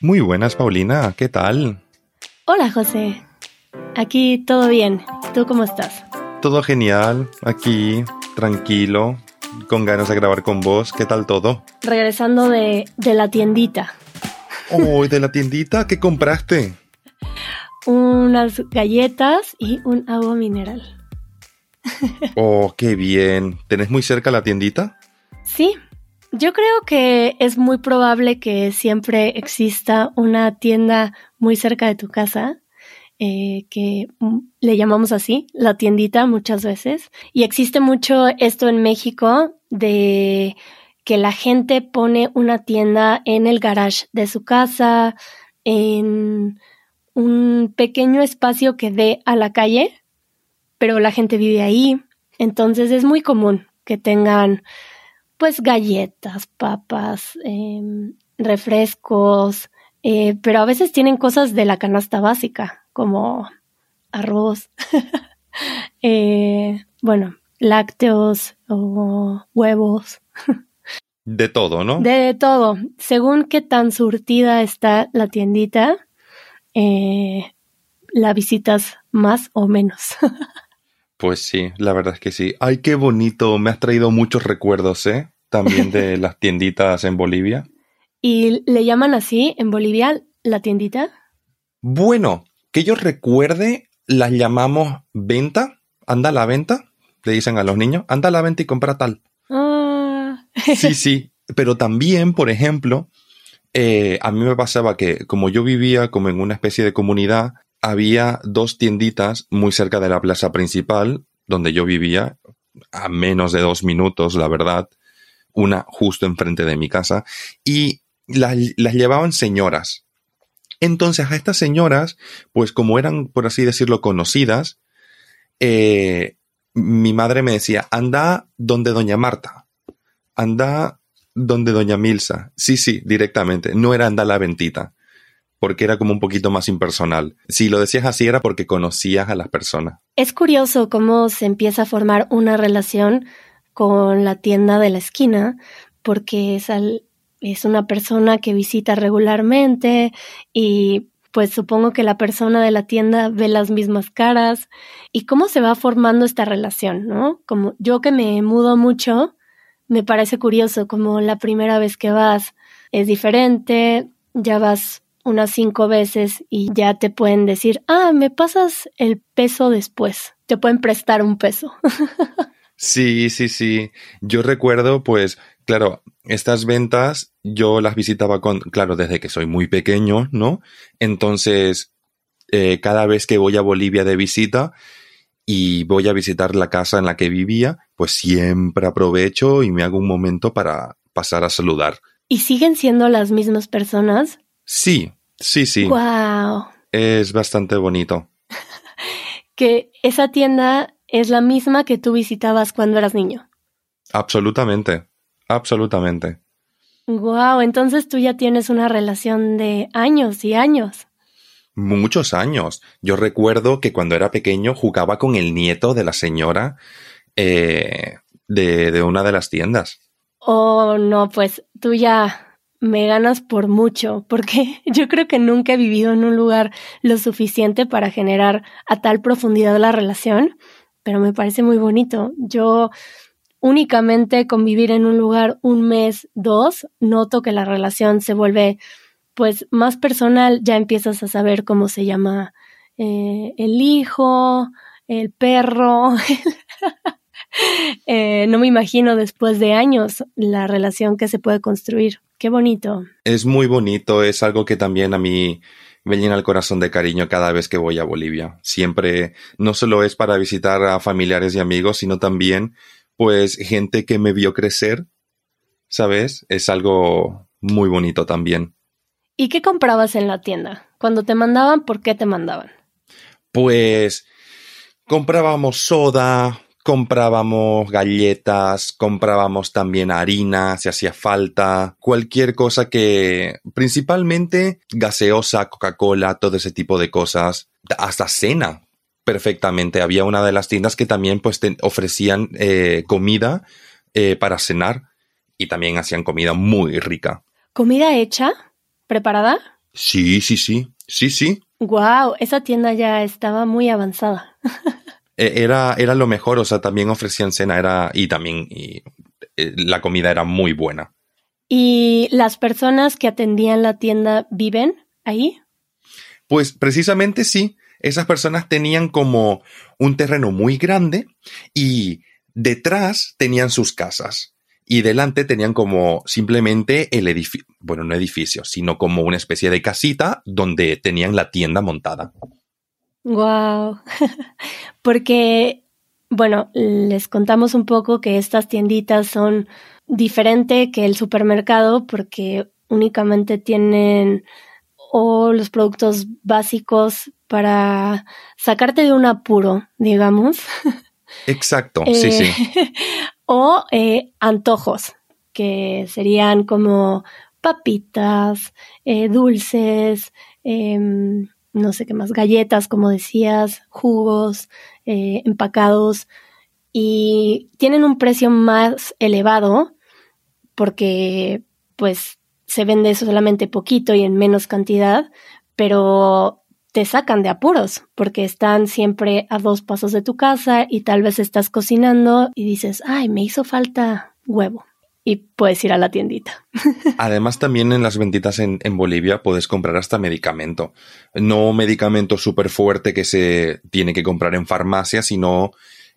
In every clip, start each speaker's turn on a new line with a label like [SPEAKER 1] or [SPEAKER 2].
[SPEAKER 1] Muy buenas, Paulina. ¿Qué tal?
[SPEAKER 2] Hola, José. Aquí todo bien. ¿Tú cómo estás?
[SPEAKER 1] Todo genial. Aquí, tranquilo, con ganas de grabar con vos. ¿Qué tal todo?
[SPEAKER 2] Regresando de, de la tiendita.
[SPEAKER 1] Oh, ¿de la tiendita? ¿Qué compraste?
[SPEAKER 2] Unas galletas y un agua mineral.
[SPEAKER 1] Oh, qué bien. ¿Tenés muy cerca la tiendita?
[SPEAKER 2] Sí, yo creo que es muy probable que siempre exista una tienda muy cerca de tu casa, eh, que mm, le llamamos así, la tiendita muchas veces. Y existe mucho esto en México de que la gente pone una tienda en el garage de su casa, en un pequeño espacio que dé a la calle, pero la gente vive ahí. Entonces es muy común que tengan pues galletas, papas, em, refrescos, eh, pero a veces tienen cosas de la canasta básica, como arroz, eh, bueno, lácteos o huevos.
[SPEAKER 1] De todo, ¿no?
[SPEAKER 2] De todo. Según qué tan surtida está la tiendita, eh, la visitas más o menos.
[SPEAKER 1] Pues sí, la verdad es que sí. Ay, qué bonito. Me has traído muchos recuerdos, ¿eh? También de las tienditas en Bolivia.
[SPEAKER 2] ¿Y le llaman así en Bolivia la tiendita?
[SPEAKER 1] Bueno, que yo recuerde, las llamamos venta. Anda a la venta, le dicen a los niños. Anda a la venta y compra tal.
[SPEAKER 2] Ah.
[SPEAKER 1] Sí, sí. Pero también, por ejemplo, eh, a mí me pasaba que como yo vivía como en una especie de comunidad, había dos tienditas muy cerca de la plaza principal, donde yo vivía, a menos de dos minutos, la verdad, una justo enfrente de mi casa, y las, llevaban señoras. Entonces a estas señoras, pues como eran, por así decirlo, conocidas, eh, mi madre me decía, anda donde doña Marta, anda donde doña Milsa. Sí, sí, directamente, no era anda la ventita porque era como un poquito más impersonal. Si lo decías así era porque conocías a las personas.
[SPEAKER 2] Es curioso cómo se empieza a formar una relación con la tienda de la esquina, porque es, es una persona que visita regularmente y pues supongo que la persona de la tienda ve las mismas caras y cómo se va formando esta relación, ¿no? Como yo que me mudo mucho, me parece curioso como la primera vez que vas es diferente, ya vas unas cinco veces y ya te pueden decir, ah, me pasas el peso después. Te pueden prestar un peso.
[SPEAKER 1] sí, sí, sí. Yo recuerdo, pues, claro, estas ventas yo las visitaba con, claro, desde que soy muy pequeño, ¿no? Entonces, eh, cada vez que voy a Bolivia de visita y voy a visitar la casa en la que vivía, pues siempre aprovecho y me hago un momento para pasar a saludar.
[SPEAKER 2] ¿Y siguen siendo las mismas personas?
[SPEAKER 1] Sí, sí, sí.
[SPEAKER 2] Wow.
[SPEAKER 1] Es bastante bonito.
[SPEAKER 2] que esa tienda es la misma que tú visitabas cuando eras niño.
[SPEAKER 1] Absolutamente, absolutamente.
[SPEAKER 2] Wow, entonces tú ya tienes una relación de años y años.
[SPEAKER 1] Muchos años. Yo recuerdo que cuando era pequeño jugaba con el nieto de la señora eh, de, de una de las tiendas.
[SPEAKER 2] Oh, no, pues tú ya me ganas por mucho, porque yo creo que nunca he vivido en un lugar lo suficiente para generar a tal profundidad la relación, pero me parece muy bonito. Yo únicamente convivir en un lugar un mes, dos, noto que la relación se vuelve pues más personal, ya empiezas a saber cómo se llama eh, el hijo, el perro. Eh, no me imagino después de años la relación que se puede construir. Qué bonito.
[SPEAKER 1] Es muy bonito, es algo que también a mí me llena el corazón de cariño cada vez que voy a Bolivia. Siempre, no solo es para visitar a familiares y amigos, sino también, pues, gente que me vio crecer, ¿sabes? Es algo muy bonito también.
[SPEAKER 2] ¿Y qué comprabas en la tienda? Cuando te mandaban, ¿por qué te mandaban?
[SPEAKER 1] Pues comprábamos soda, comprábamos galletas, comprábamos también harina si hacía falta, cualquier cosa que, principalmente gaseosa, Coca-Cola, todo ese tipo de cosas, hasta cena. Perfectamente. Había una de las tiendas que también pues ofrecían eh, comida eh, para cenar y también hacían comida muy rica.
[SPEAKER 2] ¿Comida hecha? ¿Preparada?
[SPEAKER 1] Sí, sí, sí, sí, sí.
[SPEAKER 2] Wow, esa tienda ya estaba muy avanzada.
[SPEAKER 1] E, era, era lo mejor, o sea, también ofrecían cena, era, y también y, eh, la comida era muy buena.
[SPEAKER 2] ¿Y las personas que atendían la tienda viven ahí?
[SPEAKER 1] Pues precisamente sí, esas personas tenían como un terreno muy grande y detrás tenían sus casas y delante tenían como simplemente el edificio, bueno, no edificio, sino como una especie de casita donde tenían la tienda montada.
[SPEAKER 2] Wow. Porque, bueno, les contamos un poco que estas tienditas son diferente que el supermercado porque únicamente tienen o los productos básicos para sacarte de un apuro, digamos.
[SPEAKER 1] Exacto, sí, sí.
[SPEAKER 2] Eh, o eh, antojos, que serían como papitas, eh, dulces, em, no sé qué más, galletas, como decías, jugos, empacados, y tienen un precio más elevado porque pues se vende solamente poquito y en menos cantidad, pero te sacan de apuros porque están siempre a dos pasos de tu casa y tal vez estás cocinando y dices, ay, me hizo falta huevo. Y puedes ir a la tiendita.
[SPEAKER 1] Además, también en las venditas en, Bolivia puedes comprar hasta medicamento. No medicamento súper fuerte que se tiene que comprar en farmacia, sino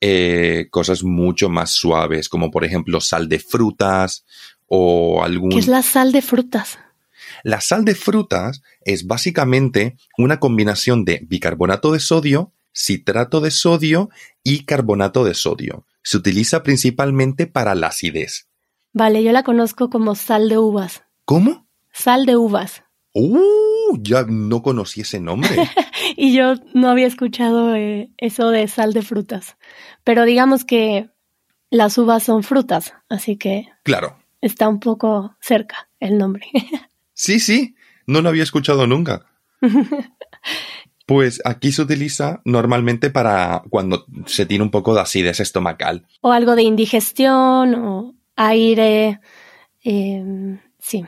[SPEAKER 1] eh, cosas mucho más suaves, como por ejemplo sal de frutas o algún...
[SPEAKER 2] ¿Qué es la sal de frutas?
[SPEAKER 1] La sal de frutas es básicamente una combinación de bicarbonato de sodio, citrato de sodio y carbonato de sodio. Se utiliza principalmente para la acidez.
[SPEAKER 2] Vale, yo la conozco como sal de uvas.
[SPEAKER 1] ¿Cómo?
[SPEAKER 2] Sal de uvas.
[SPEAKER 1] ¡Uh! Ya no conocí ese nombre.
[SPEAKER 2] y yo no había escuchado eh, eso de sal de frutas. Pero digamos que las uvas son frutas, así que.
[SPEAKER 1] Claro.
[SPEAKER 2] Está un poco cerca el nombre.
[SPEAKER 1] sí, sí. No lo había escuchado nunca. Pues aquí se utiliza normalmente para cuando se tiene un poco de acidez estomacal.
[SPEAKER 2] O algo de indigestión o aire. Em, sí.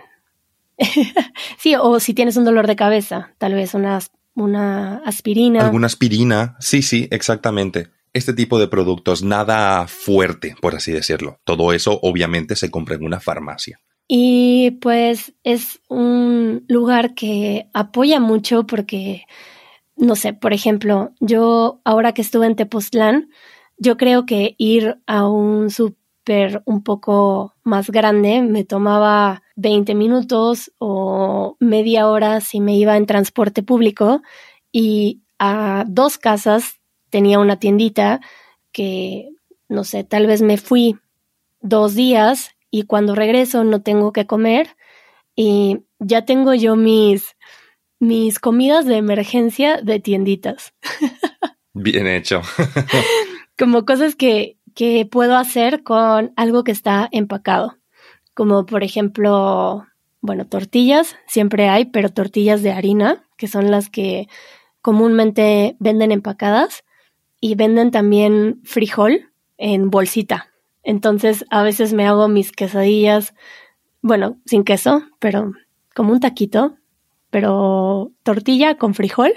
[SPEAKER 2] sí, o si tienes un dolor de cabeza, tal vez una, una aspirina.
[SPEAKER 1] Alguna aspirina, sí, sí, exactamente. Este tipo de productos, nada fuerte, por así decirlo. Todo eso obviamente se compra en una farmacia.
[SPEAKER 2] Y pues es un lugar que apoya mucho porque, no sé, por ejemplo, yo ahora que estuve en Tepoztlán, yo creo que ir a un súper un poco más grande me tomaba 20 minutos o media hora si me iba en transporte público y a dos casas tenía una tiendita que, no sé, tal vez me fui dos días y cuando regreso no tengo que comer y ya tengo yo mis, mis comidas de emergencia de tienditas.
[SPEAKER 1] Bien hecho.
[SPEAKER 2] Como cosas que, que puedo hacer con algo que está empacado como por ejemplo, bueno, tortillas, siempre hay, pero tortillas de harina, que son las que comúnmente venden empacadas, y venden también frijol en bolsita. Entonces a veces me hago mis quesadillas, bueno, sin queso, pero como un taquito, pero tortilla con frijol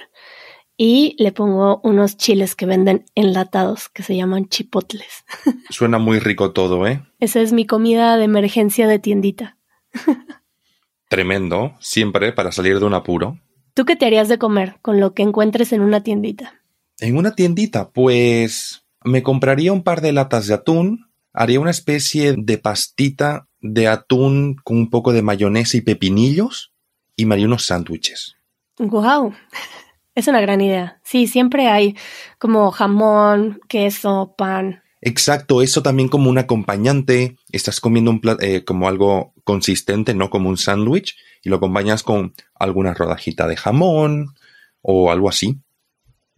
[SPEAKER 2] y le pongo unos chiles que venden enlatados que se llaman chipotles.
[SPEAKER 1] Suena muy rico todo, ¿eh?
[SPEAKER 2] Esa es mi comida de emergencia de tiendita.
[SPEAKER 1] Tremendo, siempre para salir de un apuro.
[SPEAKER 2] ¿Tú qué te harías de comer con lo que encuentres en una tiendita?
[SPEAKER 1] En una tiendita, pues me compraría un par de latas de atún, haría una especie de pastita de atún con un poco de mayonesa y pepinillos y me haría unos sándwiches.
[SPEAKER 2] ¡Guau! Es una gran idea. Sí, siempre hay como jamón, queso, pan.
[SPEAKER 1] Exacto, eso también como un acompañante. Estás comiendo un plato, eh, como algo consistente, no como un sándwich, y lo acompañas con alguna rodajita de jamón o algo así.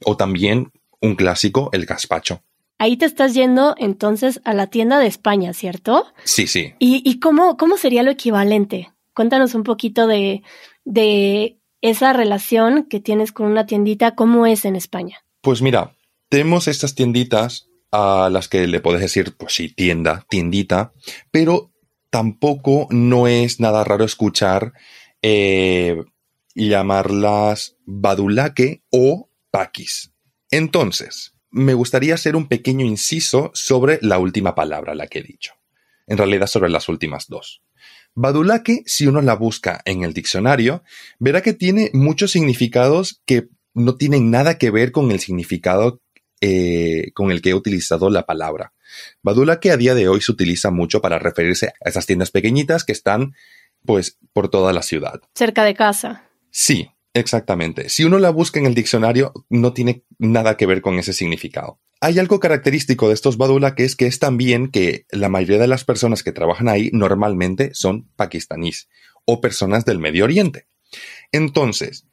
[SPEAKER 1] O también un clásico, el gazpacho.
[SPEAKER 2] Ahí te estás yendo entonces a la tienda de España, ¿cierto?
[SPEAKER 1] Sí, sí.
[SPEAKER 2] ¿Y, y cómo, cómo sería lo equivalente? Cuéntanos un poquito de, de esa relación que tienes con una tiendita, ¿cómo es en España?
[SPEAKER 1] Pues mira, tenemos estas tienditas a las que le puedes decir, pues sí, tienda, tiendita, pero tampoco no es nada raro escuchar eh, llamarlas badulaque o paquis. Entonces, me gustaría hacer un pequeño inciso sobre la última palabra, la que he dicho. En realidad sobre las últimas dos. Badulaque, si uno la busca en el diccionario, verá que tiene muchos significados que no tienen nada que ver con el significado eh, con el que he utilizado la palabra. Badulaque a día de hoy se utiliza mucho para referirse a esas tiendas pequeñitas que están, pues, por toda la ciudad.
[SPEAKER 2] Cerca de casa.
[SPEAKER 1] Sí, exactamente. Si uno la busca en el diccionario, no tiene nada que ver con ese significado. Hay algo característico de estos Badula que es que es también que la mayoría de las personas que trabajan ahí normalmente son pakistaníes o personas del Medio Oriente. Entonces,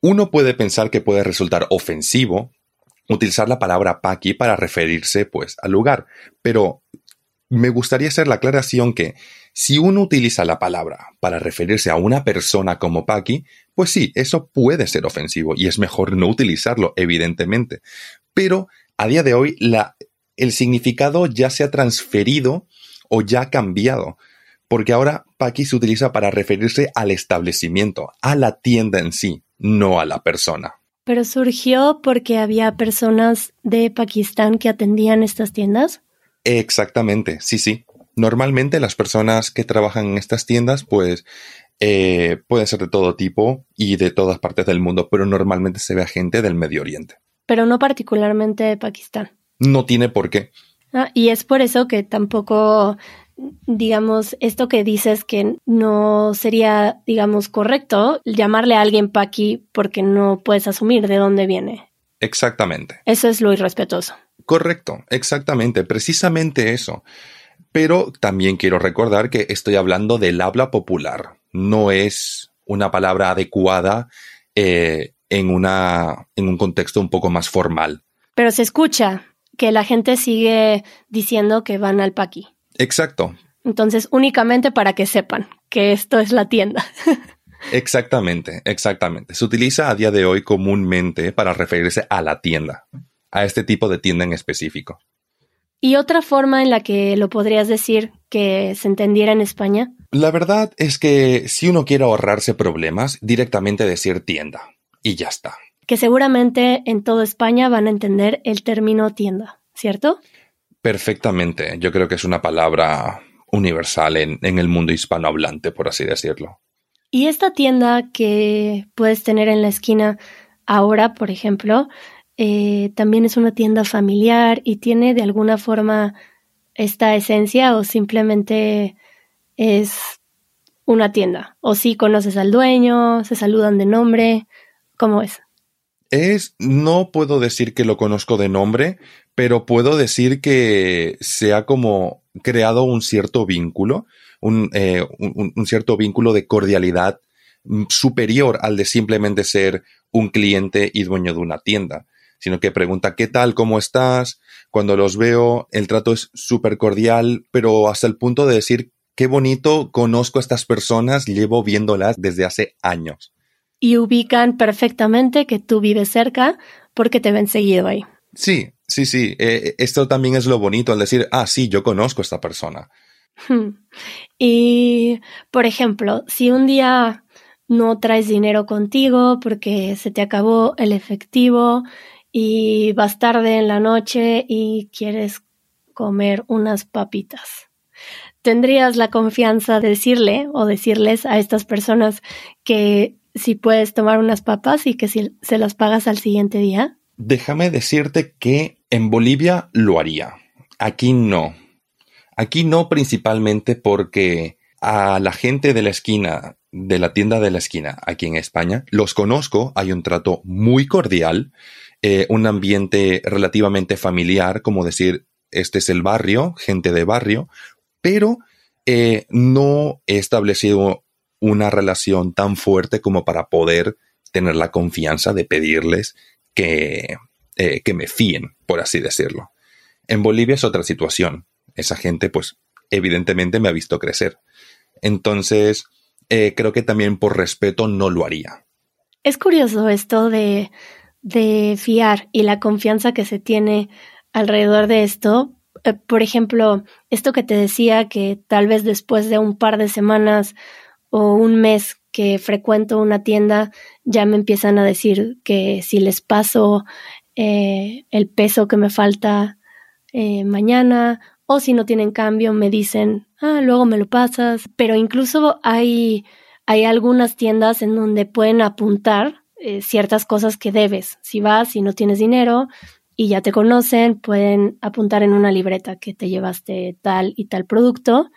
[SPEAKER 1] uno puede pensar que puede resultar ofensivo utilizar la palabra paqui para referirse pues al lugar, pero me gustaría hacer la aclaración que si uno utiliza la palabra para referirse a una persona como paqui, pues sí, eso puede ser ofensivo y es mejor no utilizarlo, evidentemente. Pero a día de hoy la, el significado ya se ha transferido o ya ha cambiado, porque ahora Paki se utiliza para referirse al establecimiento, a la tienda en sí, no a la persona.
[SPEAKER 2] ¿Pero surgió porque había personas de Pakistán que atendían estas tiendas?
[SPEAKER 1] Exactamente, sí, sí. Normalmente las personas que trabajan en estas tiendas, pues, eh, pueden ser de todo tipo y de todas partes del mundo, pero normalmente se ve a gente del Medio Oriente
[SPEAKER 2] pero no particularmente de Pakistán.
[SPEAKER 1] No tiene por qué.
[SPEAKER 2] Ah, y es por eso que tampoco, digamos, esto que dices que no sería, digamos, correcto llamarle a alguien Paki porque no puedes asumir de dónde viene.
[SPEAKER 1] Exactamente.
[SPEAKER 2] Eso es lo irrespetuoso.
[SPEAKER 1] Correcto, exactamente, precisamente eso. Pero también quiero recordar que estoy hablando del habla popular. No es una palabra adecuada eh, en, una, en un contexto un poco más formal.
[SPEAKER 2] Pero se escucha que la gente sigue diciendo que van al paqui.
[SPEAKER 1] Exacto.
[SPEAKER 2] Entonces, únicamente para que sepan que esto es la tienda.
[SPEAKER 1] exactamente, exactamente. Se utiliza a día de hoy comúnmente para referirse a la tienda, a este tipo de tienda en específico.
[SPEAKER 2] ¿Y otra forma en la que lo podrías decir que se entendiera en España?
[SPEAKER 1] La verdad es que si uno quiere ahorrarse problemas, directamente decir tienda y ya está.
[SPEAKER 2] Que seguramente en toda España van a entender el término tienda, ¿cierto?
[SPEAKER 1] Perfectamente. Yo creo que es una palabra universal en, el mundo hispanohablante, por así decirlo.
[SPEAKER 2] Y esta tienda que puedes tener en la esquina ahora, por ejemplo, eh, también es una tienda familiar y tiene de alguna forma esta esencia o simplemente es una tienda. O si conoces al dueño, se saludan de nombre, ¿Cómo es?
[SPEAKER 1] Es, no puedo decir que lo conozco de nombre, pero puedo decir que se ha como creado un cierto vínculo, un, eh, un, cierto vínculo de cordialidad superior al de simplemente ser un cliente y dueño de una tienda, sino que pregunta qué tal, cómo estás, cuando los veo el trato es súper cordial, pero hasta el punto de decir qué bonito conozco a estas personas, llevo viéndolas desde hace años
[SPEAKER 2] y ubican perfectamente que tú vives cerca porque te ven seguido ahí.
[SPEAKER 1] Sí, sí, sí. Eh, esto también es lo bonito al decir, ah, sí, yo conozco a esta persona.
[SPEAKER 2] Hmm. Y, por ejemplo, si un día no traes dinero contigo porque se te acabó el efectivo y vas tarde en la noche y quieres comer unas papitas. ¿Tendrías la confianza de decirle o decirles a estas personas que si puedes tomar unas papas y que si se las pagas al siguiente día?
[SPEAKER 1] Déjame decirte que en Bolivia lo haría. Aquí no. Aquí no principalmente porque a la gente de la esquina, de la tienda de la esquina, aquí en España, los conozco, hay un trato muy cordial, eh, un ambiente relativamente familiar, como decir, este es el barrio, gente de barrio, pero eh, no he establecido una relación tan fuerte como para poder tener la confianza de pedirles que, eh, que me fíen, por así decirlo. En Bolivia es otra situación. Esa gente, pues, evidentemente me ha visto crecer. Entonces, eh, creo que también por respeto no lo haría.
[SPEAKER 2] Es curioso esto de, de fiar y la confianza que se tiene alrededor de esto. Eh, por ejemplo, esto que te decía que tal vez después de un par de semanas o un mes que frecuento una tienda, ya me empiezan a decir que si les paso eh, el peso que me falta eh, mañana o si no tienen cambio me dicen, ah, luego me lo pasas, pero incluso hay, hay algunas tiendas en donde pueden apuntar eh, ciertas cosas que debes. Si vas y no tienes dinero y ya te conocen, pueden apuntar en una libreta que te llevaste tal y tal producto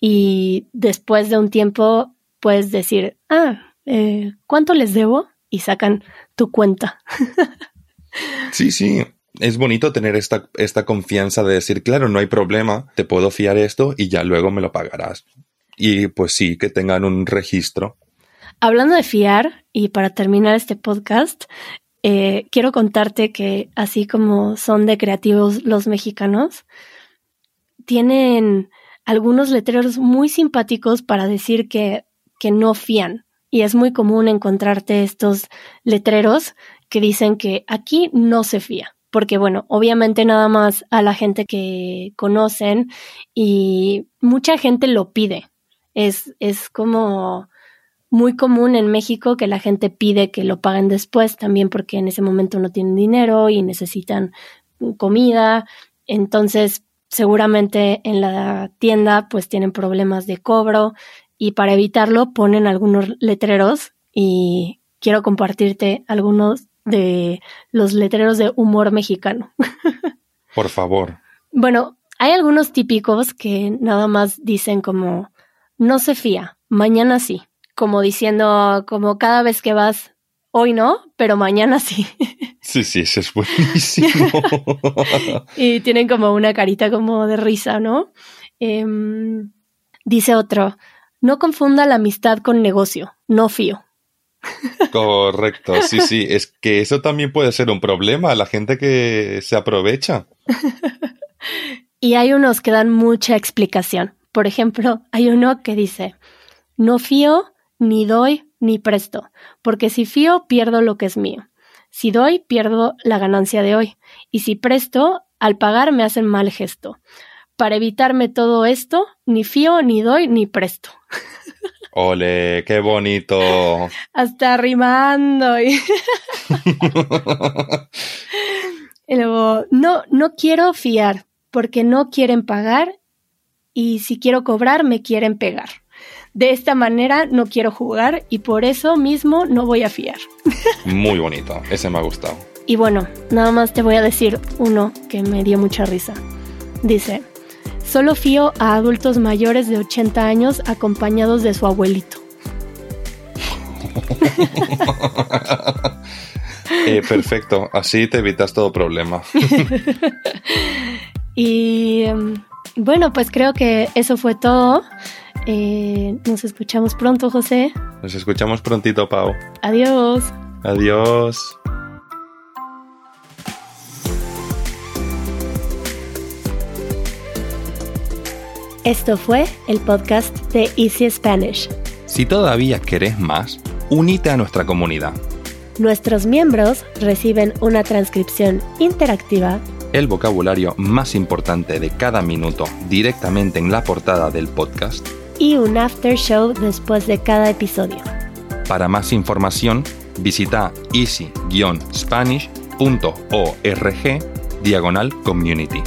[SPEAKER 2] y después de un tiempo puedes decir, ah, eh, ¿cuánto les debo? Y sacan tu cuenta.
[SPEAKER 1] sí, sí. Es bonito tener esta, esta confianza de decir, claro, no hay problema, te puedo fiar esto y ya luego me lo pagarás. Y pues sí, que tengan un registro.
[SPEAKER 2] Hablando de fiar, y para terminar este podcast, eh, quiero contarte que así como son de creativos los mexicanos, tienen algunos letreros muy simpáticos para decir que, que no fían. Y es muy común encontrarte estos letreros que dicen que aquí no se fía. Porque bueno, obviamente nada más a la gente que conocen y mucha gente lo pide. Es, es como muy común en México que la gente pide que lo paguen después también porque en ese momento no tienen dinero y necesitan comida. Entonces, seguramente en la tienda pues tienen problemas de cobro y para evitarlo ponen algunos letreros y quiero compartirte algunos de los letreros de humor mexicano.
[SPEAKER 1] Por favor.
[SPEAKER 2] Bueno, hay algunos típicos que nada más dicen como no se fía, mañana sí, como diciendo como cada vez que vas hoy no, pero mañana sí.
[SPEAKER 1] Sí, sí, eso es buenísimo.
[SPEAKER 2] y tienen como una carita como de risa, ¿no? Em, dice otro, no confunda la amistad con negocio, no fío.
[SPEAKER 1] Correcto, sí, sí, es que eso también puede ser un problema, la gente que se aprovecha.
[SPEAKER 2] y hay unos que dan mucha explicación. Por ejemplo, hay uno que dice, no fío, ni doy, ni presto, porque si fío pierdo lo que es mío. Si doy, pierdo la ganancia de hoy, y si presto, al pagar me hacen mal gesto. Para evitarme todo esto, ni fío, ni doy, ni presto.
[SPEAKER 1] Ole, qué bonito.
[SPEAKER 2] Hasta rimando. y luego, no, no quiero fiar, porque no quieren pagar, y si quiero cobrar, me quieren pegar de esta manera no quiero jugar y por eso mismo no voy a fiar.
[SPEAKER 1] Muy bonito, ese me ha gustado.
[SPEAKER 2] Y bueno, nada más te voy a decir uno que me dio mucha risa. Dice, solo fío a adultos mayores de 80 años acompañados de su abuelito.
[SPEAKER 1] Eh, perfecto, así te evitas todo problema.
[SPEAKER 2] y em, bueno, pues creo que eso fue todo. Eh, nos escuchamos pronto, José.
[SPEAKER 1] Nos escuchamos prontito, Pau.
[SPEAKER 2] Adiós.
[SPEAKER 1] Adiós.
[SPEAKER 2] Esto fue el podcast de Easy Spanish.
[SPEAKER 1] Si todavía querés más, unite a nuestra comunidad.
[SPEAKER 2] Nuestros miembros reciben una transcripción interactiva,
[SPEAKER 1] el vocabulario más importante de cada minuto directamente en la portada del podcast
[SPEAKER 2] y un after show después de cada episodio.
[SPEAKER 1] Para más información, visita easy-spanish.org diagonal community.